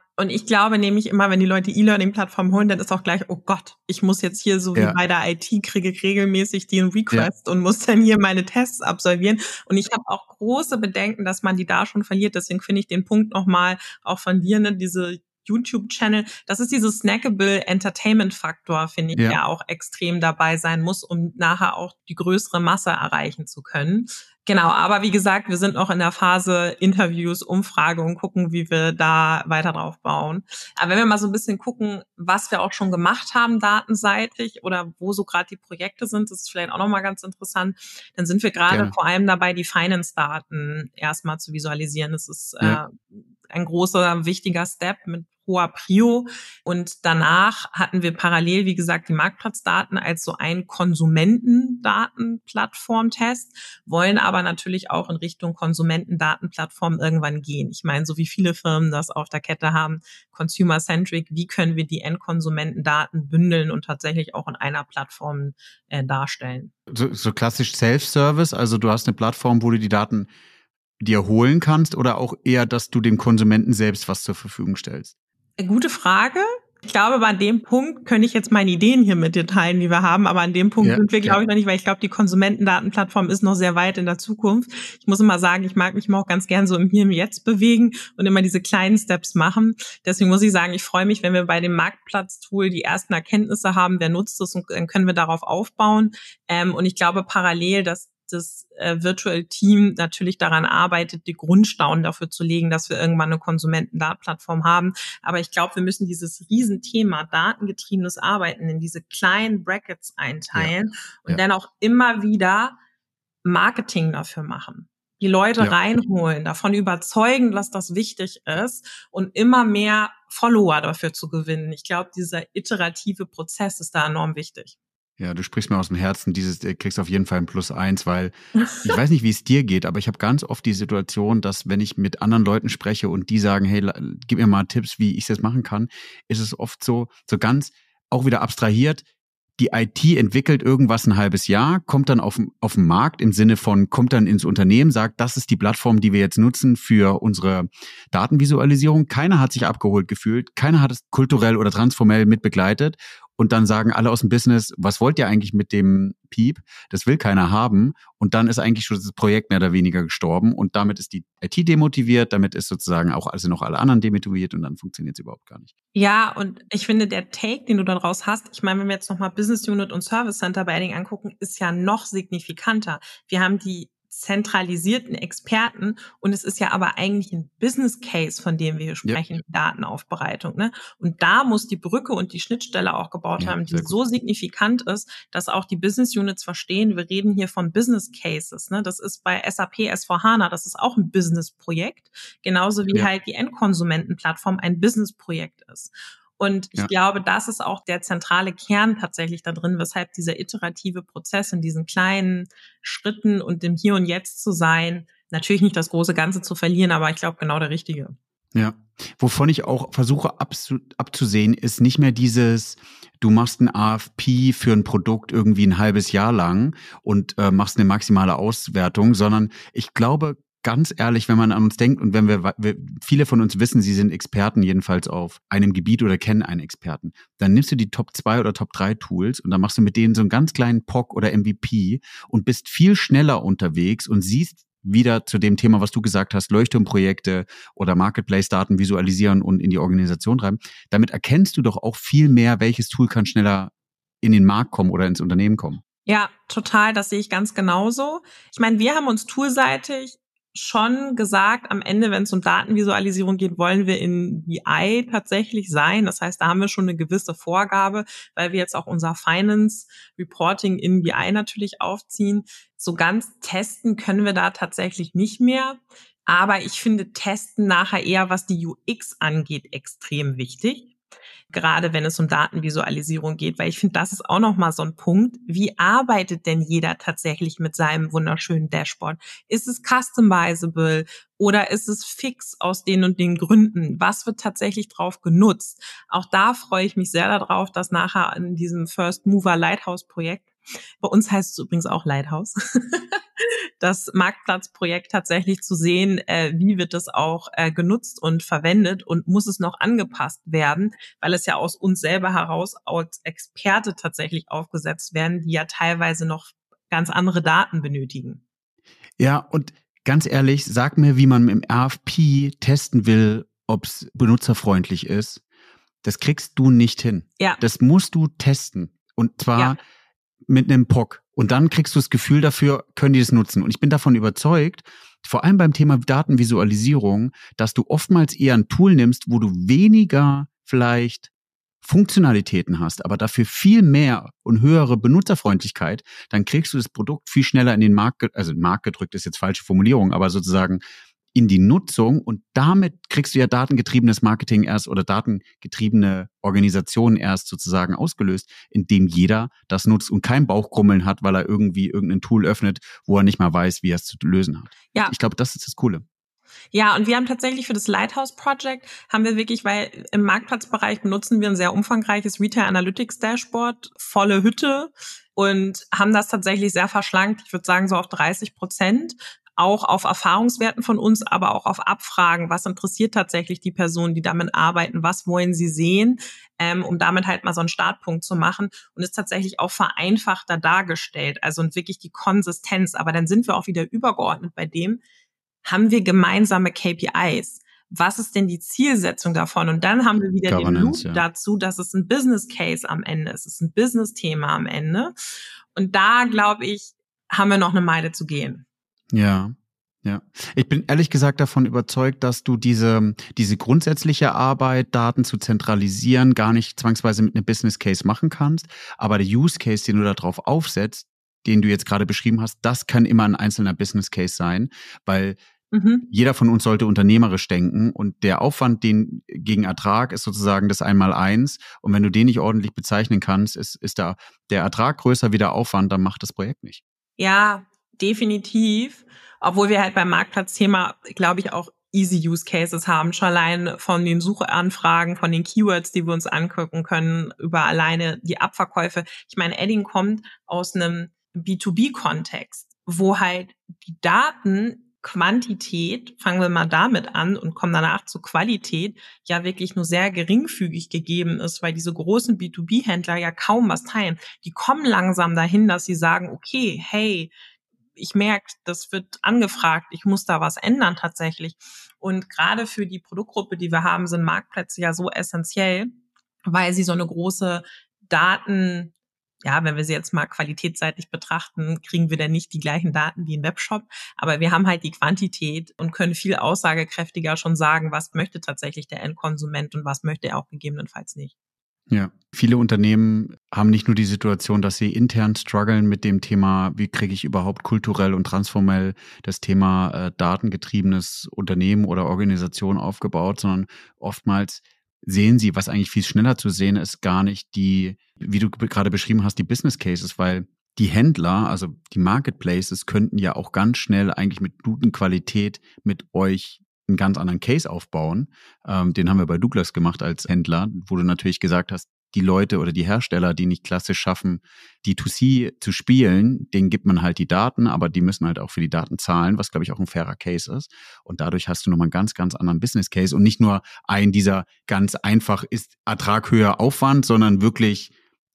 und ich glaube nämlich immer, wenn die Leute E-Learning-Plattformen holen, dann ist auch gleich, oh Gott, ich muss jetzt hier so ja. wie bei der IT kriege ich regelmäßig den Request ja. und muss dann hier meine Tests absolvieren. Und ich habe auch große Bedenken, dass man die da schon verliert. Deswegen finde ich den Punkt nochmal auch von dir, ne, diese YouTube-Channel. Das ist dieses snackable Entertainment-Faktor, finde ich, ja. der auch extrem dabei sein muss, um nachher auch die größere Masse erreichen zu können. Genau, aber wie gesagt, wir sind noch in der Phase Interviews, Umfrage und gucken, wie wir da weiter drauf bauen. Aber wenn wir mal so ein bisschen gucken, was wir auch schon gemacht haben datenseitig oder wo so gerade die Projekte sind, das ist vielleicht auch nochmal ganz interessant, dann sind wir gerade ja. vor allem dabei, die Finance-Daten erstmal zu visualisieren. Das ist ja. äh, ein großer, wichtiger Step mit hoher Prio. Und danach hatten wir parallel, wie gesagt, die Marktplatzdaten als so ein Konsumentendatenplattform-Test, wollen aber natürlich auch in Richtung Konsumentendatenplattform irgendwann gehen. Ich meine, so wie viele Firmen das auf der Kette haben, consumer-centric, wie können wir die Endkonsumentendaten bündeln und tatsächlich auch in einer Plattform äh, darstellen? So, so klassisch Self-Service, also du hast eine Plattform, wo du die Daten dir holen kannst oder auch eher, dass du dem Konsumenten selbst was zur Verfügung stellst? Gute Frage. Ich glaube, an dem Punkt könnte ich jetzt meine Ideen hier mit dir teilen, die wir haben, aber an dem Punkt ja, sind wir, glaube ja. ich, noch nicht, weil ich glaube, die Konsumentendatenplattform ist noch sehr weit in der Zukunft. Ich muss immer sagen, ich mag mich mal auch ganz gern so im Hier und Jetzt bewegen und immer diese kleinen Steps machen. Deswegen muss ich sagen, ich freue mich, wenn wir bei dem Marktplatztool die ersten Erkenntnisse haben, wer nutzt es und dann können wir darauf aufbauen. Ähm, und ich glaube parallel, dass das äh, Virtual Team natürlich daran arbeitet, die Grundstaunen dafür zu legen, dass wir irgendwann eine Konsumentendatenplattform haben. Aber ich glaube, wir müssen dieses Riesenthema datengetriebenes Arbeiten in diese kleinen Brackets einteilen ja. und ja. dann auch immer wieder Marketing dafür machen die Leute ja. reinholen, davon überzeugen, dass das wichtig ist und immer mehr Follower dafür zu gewinnen. Ich glaube, dieser iterative Prozess ist da enorm wichtig. Ja, du sprichst mir aus dem Herzen, dieses äh, kriegst auf jeden Fall ein Plus eins, weil ich weiß nicht, wie es dir geht, aber ich habe ganz oft die Situation, dass wenn ich mit anderen Leuten spreche und die sagen, hey, gib mir mal Tipps, wie ich das machen kann, ist es oft so, so ganz auch wieder abstrahiert. Die IT entwickelt irgendwas ein halbes Jahr, kommt dann auf, auf den Markt im Sinne von, kommt dann ins Unternehmen, sagt, das ist die Plattform, die wir jetzt nutzen für unsere Datenvisualisierung. Keiner hat sich abgeholt gefühlt, keiner hat es kulturell oder transformell mit begleitet und dann sagen alle aus dem Business, was wollt ihr eigentlich mit dem Piep? Das will keiner haben. Und dann ist eigentlich schon das Projekt mehr oder weniger gestorben und damit ist die IT demotiviert, damit ist sozusagen auch also noch alle anderen demotiviert und dann funktioniert es überhaupt gar nicht. Ja, und ich finde, der Take, den du daraus hast, ich meine, wenn wir jetzt nochmal Business Unit und Service Center bei Edding angucken, ist ja noch signifikanter. Wir haben die zentralisierten Experten und es ist ja aber eigentlich ein Business Case, von dem wir hier sprechen, ja. Datenaufbereitung. Ne? Und da muss die Brücke und die Schnittstelle auch gebaut ja, haben, die so signifikant ist, dass auch die Business Units verstehen, wir reden hier von Business Cases. Ne? Das ist bei SAP S4HANA, das ist auch ein Business-Projekt, genauso wie ja. halt die Endkonsumentenplattform ein Business-Projekt ist. Und ich ja. glaube, das ist auch der zentrale Kern tatsächlich da drin, weshalb dieser iterative Prozess in diesen kleinen Schritten und dem Hier und Jetzt zu sein, natürlich nicht das große Ganze zu verlieren, aber ich glaube genau der richtige. Ja, wovon ich auch versuche abzusehen, ist nicht mehr dieses, du machst ein AFP für ein Produkt irgendwie ein halbes Jahr lang und äh, machst eine maximale Auswertung, sondern ich glaube, ganz ehrlich, wenn man an uns denkt und wenn wir, wir, viele von uns wissen, sie sind Experten jedenfalls auf einem Gebiet oder kennen einen Experten, dann nimmst du die Top 2 oder Top 3 Tools und dann machst du mit denen so einen ganz kleinen POC oder MVP und bist viel schneller unterwegs und siehst wieder zu dem Thema, was du gesagt hast, Leuchtturmprojekte oder Marketplace-Daten visualisieren und in die Organisation treiben. Damit erkennst du doch auch viel mehr, welches Tool kann schneller in den Markt kommen oder ins Unternehmen kommen. Ja, total. Das sehe ich ganz genauso. Ich meine, wir haben uns toolseitig schon gesagt, am Ende, wenn es um Datenvisualisierung geht, wollen wir in BI tatsächlich sein. Das heißt, da haben wir schon eine gewisse Vorgabe, weil wir jetzt auch unser Finance Reporting in BI natürlich aufziehen. So ganz testen können wir da tatsächlich nicht mehr. Aber ich finde Testen nachher eher, was die UX angeht, extrem wichtig gerade wenn es um Datenvisualisierung geht, weil ich finde, das ist auch nochmal so ein Punkt. Wie arbeitet denn jeder tatsächlich mit seinem wunderschönen Dashboard? Ist es customizable oder ist es fix aus den und den Gründen? Was wird tatsächlich drauf genutzt? Auch da freue ich mich sehr darauf, dass nachher in diesem First Mover Lighthouse Projekt bei uns heißt es übrigens auch Lighthouse. (laughs) das Marktplatzprojekt tatsächlich zu sehen, äh, wie wird es auch äh, genutzt und verwendet und muss es noch angepasst werden, weil es ja aus uns selber heraus als Experte tatsächlich aufgesetzt werden, die ja teilweise noch ganz andere Daten benötigen. Ja, und ganz ehrlich, sag mir, wie man im RFP testen will, ob es benutzerfreundlich ist. Das kriegst du nicht hin. Ja. Das musst du testen. Und zwar ja mit einem POC. Und dann kriegst du das Gefühl dafür, können die das nutzen. Und ich bin davon überzeugt, vor allem beim Thema Datenvisualisierung, dass du oftmals eher ein Tool nimmst, wo du weniger vielleicht Funktionalitäten hast, aber dafür viel mehr und höhere Benutzerfreundlichkeit, dann kriegst du das Produkt viel schneller in den Markt, also Markt gedrückt ist jetzt falsche Formulierung, aber sozusagen in die Nutzung und damit kriegst du ja datengetriebenes Marketing erst oder datengetriebene Organisationen erst sozusagen ausgelöst, indem jeder das nutzt und kein Bauchkrummeln hat, weil er irgendwie irgendein Tool öffnet, wo er nicht mal weiß, wie er es zu lösen hat. Ja. Ich glaube, das ist das Coole. Ja, und wir haben tatsächlich für das Lighthouse Project haben wir wirklich, weil im Marktplatzbereich benutzen wir ein sehr umfangreiches Retail Analytics Dashboard, volle Hütte und haben das tatsächlich sehr verschlankt. Ich würde sagen so auf 30 Prozent auch auf Erfahrungswerten von uns, aber auch auf Abfragen, was interessiert tatsächlich die Personen, die damit arbeiten, was wollen sie sehen, ähm, um damit halt mal so einen Startpunkt zu machen und ist tatsächlich auch vereinfachter dargestellt, also und wirklich die Konsistenz. Aber dann sind wir auch wieder übergeordnet bei dem, haben wir gemeinsame KPIs. Was ist denn die Zielsetzung davon? Und dann haben wir wieder den Loop ja. dazu, dass es ein Business Case am Ende ist. Es ist ein Business-Thema am Ende. Und da, glaube ich, haben wir noch eine Meile zu gehen. Ja. Ja, ich bin ehrlich gesagt davon überzeugt, dass du diese, diese grundsätzliche Arbeit, Daten zu zentralisieren, gar nicht zwangsweise mit einem Business Case machen kannst. Aber der Use Case, den du darauf aufsetzt, den du jetzt gerade beschrieben hast, das kann immer ein einzelner Business Case sein, weil mhm. jeder von uns sollte unternehmerisch denken und der Aufwand, den gegen Ertrag ist sozusagen das einmal eins. Und wenn du den nicht ordentlich bezeichnen kannst, ist, ist da der Ertrag größer wie der Aufwand, dann macht das Projekt nicht. Ja, definitiv. Obwohl wir halt beim Marktplatzthema, glaube ich, auch easy Use Cases haben, schon allein von den Suchanfragen, von den Keywords, die wir uns angucken können, über alleine die Abverkäufe. Ich meine, Edding kommt aus einem B2B-Kontext, wo halt die Daten Quantität, fangen wir mal damit an und kommen danach zu Qualität, ja wirklich nur sehr geringfügig gegeben ist, weil diese großen B2B-Händler ja kaum was teilen. Die kommen langsam dahin, dass sie sagen, okay, hey, ich merke, das wird angefragt, ich muss da was ändern tatsächlich. Und gerade für die Produktgruppe, die wir haben, sind Marktplätze ja so essentiell, weil sie so eine große Daten ja, wenn wir sie jetzt mal qualitätsseitig betrachten, kriegen wir dann nicht die gleichen Daten wie ein Webshop, aber wir haben halt die Quantität und können viel aussagekräftiger schon sagen, was möchte tatsächlich der Endkonsument und was möchte er auch gegebenenfalls nicht. Ja, viele Unternehmen haben nicht nur die Situation, dass sie intern strugglen mit dem Thema, wie kriege ich überhaupt kulturell und transformell das Thema äh, datengetriebenes Unternehmen oder Organisation aufgebaut, sondern oftmals sehen sie, was eigentlich viel schneller zu sehen ist, gar nicht die, wie du gerade beschrieben hast, die Business Cases, weil die Händler, also die Marketplaces, könnten ja auch ganz schnell eigentlich mit guten Qualität mit euch einen ganz anderen Case aufbauen. Ähm, den haben wir bei Douglas gemacht als Händler, wo du natürlich gesagt hast, die Leute oder die Hersteller, die nicht klassisch schaffen, die 2C zu spielen, denen gibt man halt die Daten, aber die müssen halt auch für die Daten zahlen, was glaube ich auch ein fairer Case ist. Und dadurch hast du nochmal einen ganz, ganz anderen Business Case und nicht nur ein dieser ganz einfach ist Ertrag höher Aufwand, sondern wirklich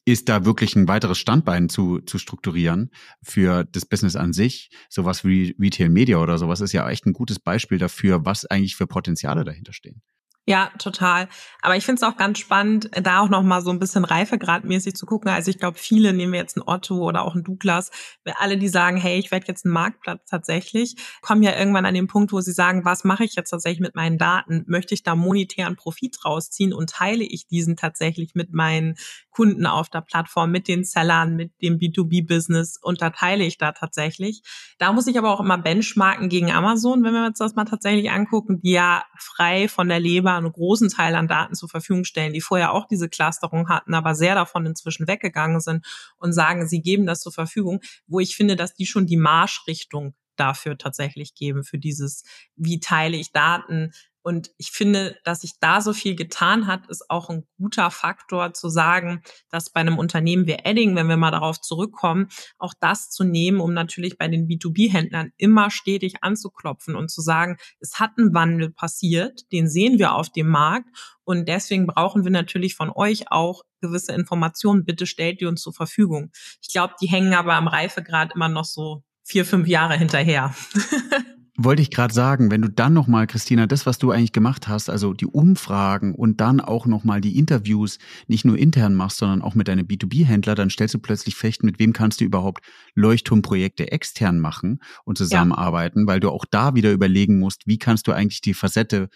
ist da wirklich ein weiteres Standbein zu, zu strukturieren für das Business an sich. Sowas wie Retail Media oder sowas ist ja echt ein gutes Beispiel dafür, was eigentlich für Potenziale dahinter stehen. Ja, total. Aber ich finde es auch ganz spannend, da auch noch mal so ein bisschen reifegradmäßig zu gucken. Also ich glaube, viele nehmen jetzt einen Otto oder auch einen Douglas, alle, die sagen, hey, ich werde jetzt einen Marktplatz tatsächlich, kommen ja irgendwann an den Punkt, wo sie sagen, was mache ich jetzt tatsächlich mit meinen Daten? Möchte ich da monetären Profit rausziehen und teile ich diesen tatsächlich mit meinen Kunden auf der Plattform, mit den Sellern, mit dem B2B-Business und da teile ich da tatsächlich. Da muss ich aber auch immer benchmarken gegen Amazon, wenn wir uns das mal tatsächlich angucken, die ja frei von der Leber einen großen Teil an Daten zur Verfügung stellen, die vorher auch diese Clusterung hatten, aber sehr davon inzwischen weggegangen sind und sagen, sie geben das zur Verfügung, wo ich finde, dass die schon die Marschrichtung dafür tatsächlich geben, für dieses, wie teile ich Daten, und ich finde, dass sich da so viel getan hat, ist auch ein guter Faktor zu sagen, dass bei einem Unternehmen wie Edding, wenn wir mal darauf zurückkommen, auch das zu nehmen, um natürlich bei den B2B-Händlern immer stetig anzuklopfen und zu sagen, es hat ein Wandel passiert, den sehen wir auf dem Markt und deswegen brauchen wir natürlich von euch auch gewisse Informationen. Bitte stellt die uns zur Verfügung. Ich glaube, die hängen aber am Reifegrad immer noch so vier, fünf Jahre hinterher. (laughs) Wollte ich gerade sagen, wenn du dann nochmal, Christina, das, was du eigentlich gemacht hast, also die Umfragen und dann auch nochmal die Interviews nicht nur intern machst, sondern auch mit deinen B2B-Händler, dann stellst du plötzlich fest, mit wem kannst du überhaupt Leuchtturmprojekte extern machen und zusammenarbeiten, ja. weil du auch da wieder überlegen musst, wie kannst du eigentlich die Facette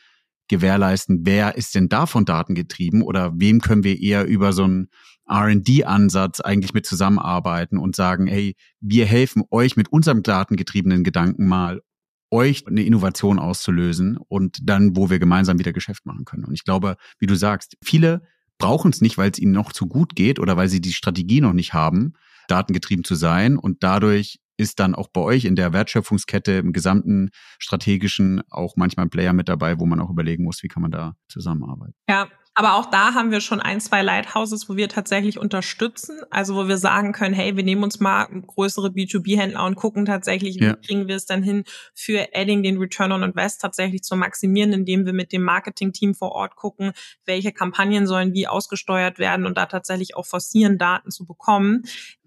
gewährleisten, wer ist denn davon datengetrieben oder wem können wir eher über so einen R&D-Ansatz eigentlich mit zusammenarbeiten und sagen, hey, wir helfen euch mit unserem datengetriebenen Gedanken mal euch eine Innovation auszulösen und dann, wo wir gemeinsam wieder Geschäft machen können. Und ich glaube, wie du sagst, viele brauchen es nicht, weil es ihnen noch zu gut geht oder weil sie die Strategie noch nicht haben, datengetrieben zu sein. Und dadurch ist dann auch bei euch in der Wertschöpfungskette im gesamten strategischen auch manchmal ein Player mit dabei, wo man auch überlegen muss, wie kann man da zusammenarbeiten. Ja, aber auch da haben wir schon ein, zwei Lighthouses, wo wir tatsächlich unterstützen. Also wo wir sagen können, hey, wir nehmen uns mal größere B2B-Händler und gucken tatsächlich, wie ja. kriegen wir es dann hin, für Adding den Return on Invest tatsächlich zu maximieren, indem wir mit dem Marketing-Team vor Ort gucken, welche Kampagnen sollen wie ausgesteuert werden und da tatsächlich auch forcieren, Daten zu bekommen.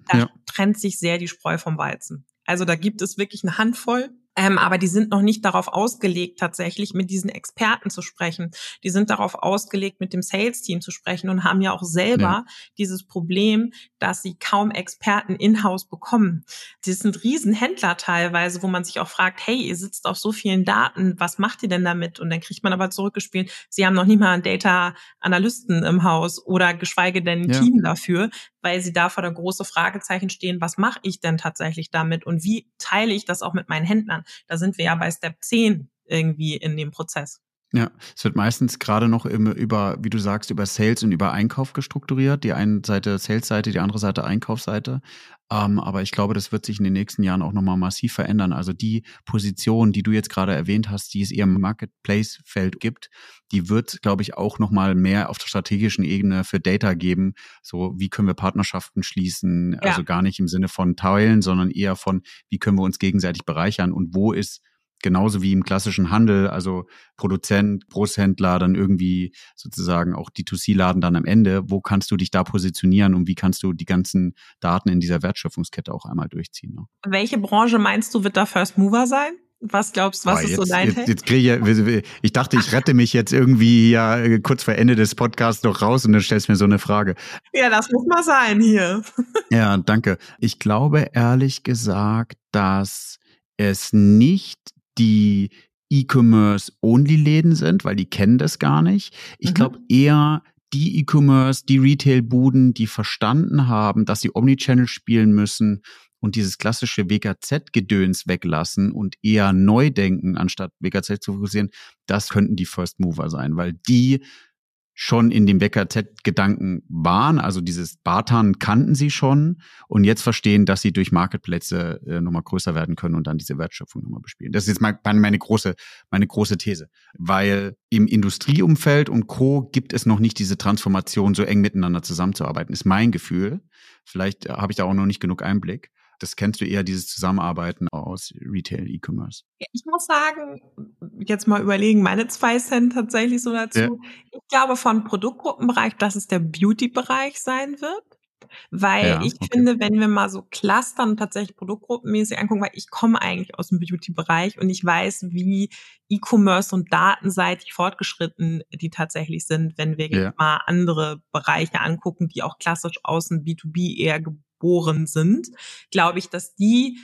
Da ja. trennt sich sehr die Spreu vom Weizen. Also da gibt es wirklich eine Handvoll ähm, aber die sind noch nicht darauf ausgelegt, tatsächlich mit diesen Experten zu sprechen. Die sind darauf ausgelegt, mit dem Sales-Team zu sprechen und haben ja auch selber ja. dieses Problem, dass sie kaum Experten in-house bekommen. Das sind Riesenhändler teilweise, wo man sich auch fragt, hey, ihr sitzt auf so vielen Daten, was macht ihr denn damit? Und dann kriegt man aber zurückgespielt, sie haben noch nicht mal einen Data-Analysten im Haus oder geschweige denn ein ja. Team dafür, weil sie da vor der große Fragezeichen stehen, was mache ich denn tatsächlich damit und wie teile ich das auch mit meinen Händlern? Da sind wir ja bei Step 10 irgendwie in dem Prozess. Ja, es wird meistens gerade noch im, über, wie du sagst, über Sales und über Einkauf gestrukturiert. Die eine Seite Sales-Seite, die andere Seite Einkaufsseite. Ähm, aber ich glaube, das wird sich in den nächsten Jahren auch nochmal massiv verändern. Also die Position, die du jetzt gerade erwähnt hast, die es eher im Marketplace-Feld gibt, die wird, glaube ich, auch nochmal mehr auf der strategischen Ebene für Data geben. So, wie können wir Partnerschaften schließen? Ja. Also gar nicht im Sinne von teilen, sondern eher von, wie können wir uns gegenseitig bereichern und wo ist genauso wie im klassischen Handel, also Produzent, Großhändler, dann irgendwie sozusagen auch D2C-Laden dann am Ende. Wo kannst du dich da positionieren und wie kannst du die ganzen Daten in dieser Wertschöpfungskette auch einmal durchziehen? Ne? Welche Branche meinst du, wird da First Mover sein? Was glaubst du, was oh, ist so dein jetzt, jetzt kriege ich, ich dachte, ich rette mich jetzt irgendwie ja kurz vor Ende des Podcasts noch raus und dann stellst du mir so eine Frage. Ja, das muss mal sein hier. (laughs) Ja, danke. Ich glaube ehrlich gesagt, dass es nicht die E-Commerce-Only-Läden sind, weil die kennen das gar nicht. Ich mhm. glaube eher die E-Commerce, die Retail-Buden, die verstanden haben, dass sie Omnichannel spielen müssen und dieses klassische WKZ-Gedöns weglassen und eher neu denken, anstatt WKZ zu fokussieren, das könnten die First Mover sein, weil die schon in dem WKZ-Gedanken waren, also dieses Bartan kannten sie schon und jetzt verstehen, dass sie durch Marketplätze äh, nochmal größer werden können und dann diese Wertschöpfung nochmal bespielen. Das ist jetzt mal meine große, meine große These, weil im Industrieumfeld und Co. gibt es noch nicht diese Transformation, so eng miteinander zusammenzuarbeiten, ist mein Gefühl. Vielleicht äh, habe ich da auch noch nicht genug Einblick das kennst du eher, dieses Zusammenarbeiten aus Retail, E-Commerce. Ich muss sagen, jetzt mal überlegen, meine zwei Cent tatsächlich so dazu. Ja. Ich glaube von Produktgruppenbereich, dass es der Beauty-Bereich sein wird. Weil ja, ich okay. finde, wenn wir mal so clustern tatsächlich produktgruppenmäßig angucken, weil ich komme eigentlich aus dem Beauty-Bereich und ich weiß, wie E-Commerce und datenseitig fortgeschritten die tatsächlich sind, wenn wir ja. mal andere Bereiche angucken, die auch klassisch außen B2B eher geboren sind, glaube ich, dass die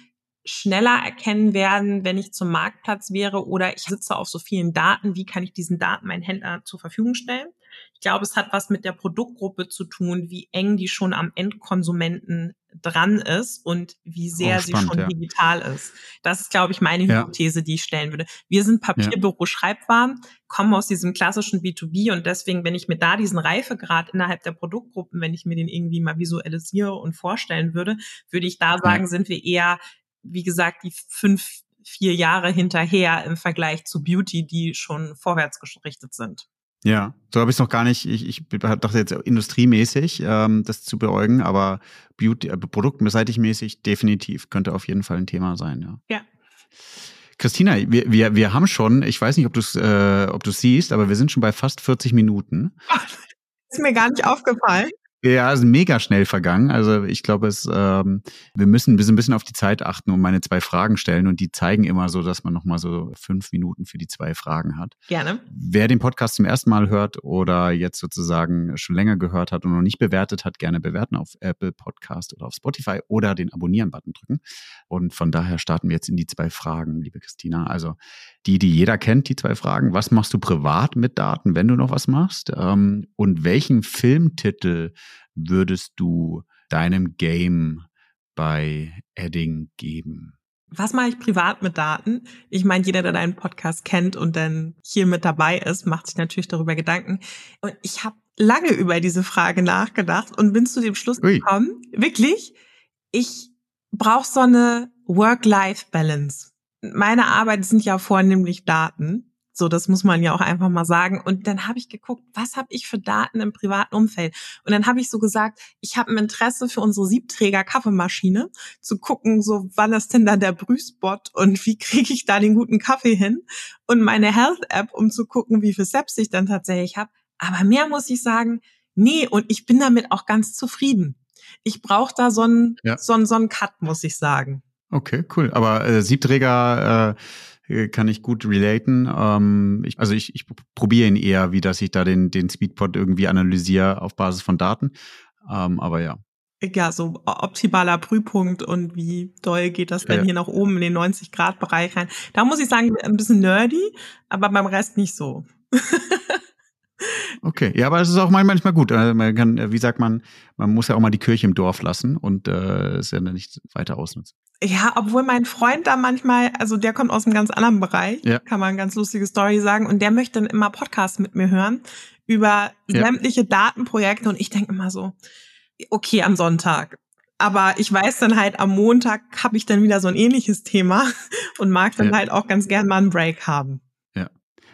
schneller erkennen werden, wenn ich zum Marktplatz wäre oder ich sitze auf so vielen Daten, wie kann ich diesen Daten meinen Händler zur Verfügung stellen. Ich glaube, es hat was mit der Produktgruppe zu tun, wie eng die schon am Endkonsumenten dran ist und wie sehr spannend, sie schon ja. digital ist. Das ist, glaube ich, meine ja. Hypothese, die ich stellen würde. Wir sind Papierbüro Schreibwaren, kommen aus diesem klassischen B2B und deswegen, wenn ich mir da diesen Reifegrad innerhalb der Produktgruppen, wenn ich mir den irgendwie mal visualisiere und vorstellen würde, würde ich da sagen, ja. sind wir eher, wie gesagt, die fünf, vier Jahre hinterher im Vergleich zu Beauty, die schon vorwärts gerichtet sind. Ja, so habe ich es noch gar nicht. Ich, ich dachte jetzt industriemäßig ähm, das zu beäugen, aber Beauty, äh, produktseitig mäßig definitiv könnte auf jeden Fall ein Thema sein. Ja. ja. Christina, wir, wir, wir haben schon, ich weiß nicht, ob du es äh, ob du siehst, aber wir sind schon bei fast 40 Minuten. Ach, ist mir gar nicht aufgefallen. Ja, ist mega schnell vergangen. Also ich glaube, es, ähm, wir müssen ein bisschen auf die Zeit achten und meine zwei Fragen stellen und die zeigen immer so, dass man nochmal so fünf Minuten für die zwei Fragen hat. Gerne. Wer den Podcast zum ersten Mal hört oder jetzt sozusagen schon länger gehört hat und noch nicht bewertet hat, gerne bewerten auf Apple Podcast oder auf Spotify oder den Abonnieren-Button drücken. Und von daher starten wir jetzt in die zwei Fragen, liebe Christina. Also die, die jeder kennt, die zwei Fragen. Was machst du privat mit Daten, wenn du noch was machst? Ähm, und welchen Filmtitel würdest du deinem Game bei Edding geben? Was mache ich privat mit Daten? Ich meine, jeder, der deinen Podcast kennt und dann hier mit dabei ist, macht sich natürlich darüber Gedanken. Und ich habe lange über diese Frage nachgedacht und bin zu dem Schluss Ui. gekommen, wirklich, ich brauche so eine Work-Life-Balance. Meine Arbeit sind ja vornehmlich Daten. So, das muss man ja auch einfach mal sagen. Und dann habe ich geguckt, was habe ich für Daten im privaten Umfeld? Und dann habe ich so gesagt, ich habe ein Interesse für unsere Siebträger Kaffeemaschine, zu gucken, so wann ist denn da der Brühspot und wie kriege ich da den guten Kaffee hin? Und meine Health App, um zu gucken, wie viel Steps ich dann tatsächlich habe. Aber mehr muss ich sagen, nee, und ich bin damit auch ganz zufrieden. Ich brauche da so einen, ja. so, einen, so einen Cut, muss ich sagen. Okay, cool. Aber äh, Siebträger äh, kann ich gut relaten. Ähm, ich, also ich, ich probiere ihn eher, wie dass ich da den, den Speedpot irgendwie analysiere auf Basis von Daten. Ähm, aber ja. Ja, so optimaler Prüfpunkt und wie doll geht das denn ja. hier nach oben in den 90-Grad-Bereich rein. Da muss ich sagen, ein bisschen nerdy, aber beim Rest nicht so. (laughs) Okay, ja, aber es ist auch manchmal gut. Also man kann, wie sagt man, man muss ja auch mal die Kirche im Dorf lassen und äh, es ja nicht weiter ausnutzen. Ja, obwohl mein Freund da manchmal, also der kommt aus einem ganz anderen Bereich, ja. kann man ganz lustige Story sagen, und der möchte dann immer Podcasts mit mir hören über ja. sämtliche Datenprojekte und ich denke immer so, okay, am Sonntag. Aber ich weiß dann halt, am Montag habe ich dann wieder so ein ähnliches Thema (laughs) und mag dann ja. halt auch ganz gern mal einen Break haben.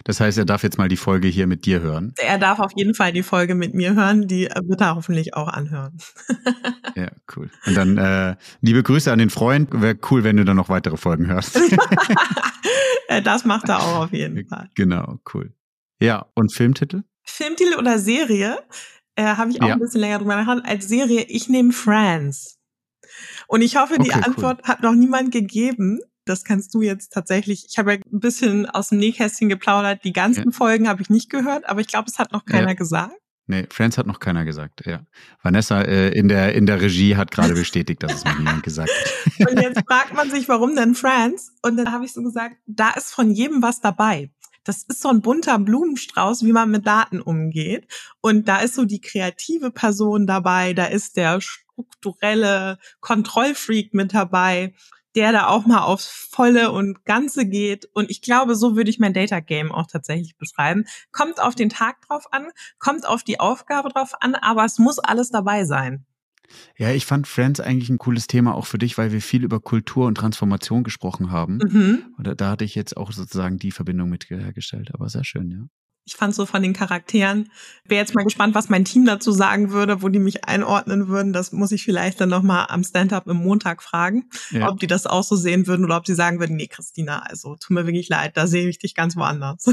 Das heißt, er darf jetzt mal die Folge hier mit dir hören. Er darf auf jeden Fall die Folge mit mir hören, die wird er hoffentlich auch anhören. (laughs) ja, cool. Und dann äh, liebe Grüße an den Freund. Wäre cool, wenn du dann noch weitere Folgen hörst. (laughs) das macht er auch auf jeden (laughs) Fall. Genau, cool. Ja, und Filmtitel? Filmtitel oder Serie? Äh, Habe ich auch ja. ein bisschen länger drüber nachgedacht. Als Serie, ich nehme Friends. Und ich hoffe, die okay, Antwort cool. hat noch niemand gegeben. Das kannst du jetzt tatsächlich. Ich habe ja ein bisschen aus dem Nähkästchen geplaudert. Die ganzen ja. Folgen habe ich nicht gehört, aber ich glaube, es hat noch keiner ja. gesagt. Nee, Friends hat noch keiner gesagt, ja. Vanessa äh, in, der, in der Regie hat gerade (laughs) bestätigt, dass es noch niemand gesagt hat. (laughs) Und jetzt (laughs) fragt man sich, warum denn Friends? Und dann habe ich so gesagt, da ist von jedem was dabei. Das ist so ein bunter Blumenstrauß, wie man mit Daten umgeht. Und da ist so die kreative Person dabei, da ist der strukturelle Kontrollfreak mit dabei der da auch mal aufs Volle und Ganze geht. Und ich glaube, so würde ich mein Data Game auch tatsächlich beschreiben. Kommt auf den Tag drauf an, kommt auf die Aufgabe drauf an, aber es muss alles dabei sein. Ja, ich fand Friends eigentlich ein cooles Thema auch für dich, weil wir viel über Kultur und Transformation gesprochen haben. Mhm. Und da hatte ich jetzt auch sozusagen die Verbindung mit hergestellt. Aber sehr schön, ja ich fand so von den Charakteren. Wäre jetzt mal gespannt, was mein Team dazu sagen würde, wo die mich einordnen würden. Das muss ich vielleicht dann nochmal am Stand-up im Montag fragen, ja. ob die das auch so sehen würden oder ob sie sagen würden, nee, Christina, also tut mir wirklich leid, da sehe ich dich ganz woanders.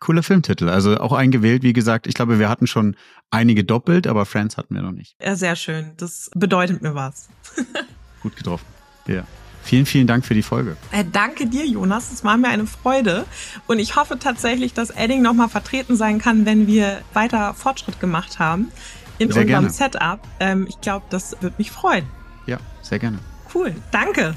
Cooler Filmtitel, also auch eingewählt, wie gesagt. Ich glaube, wir hatten schon einige doppelt, aber Friends hatten wir noch nicht. Ja, sehr schön. Das bedeutet mir was. Gut getroffen. Ja. Vielen, vielen Dank für die Folge. Äh, danke dir, Jonas. Es war mir eine Freude. Und ich hoffe tatsächlich, dass Edding nochmal vertreten sein kann, wenn wir weiter Fortschritt gemacht haben in sehr unserem gerne. Setup. Ähm, ich glaube, das wird mich freuen. Ja, sehr gerne. Cool. Danke.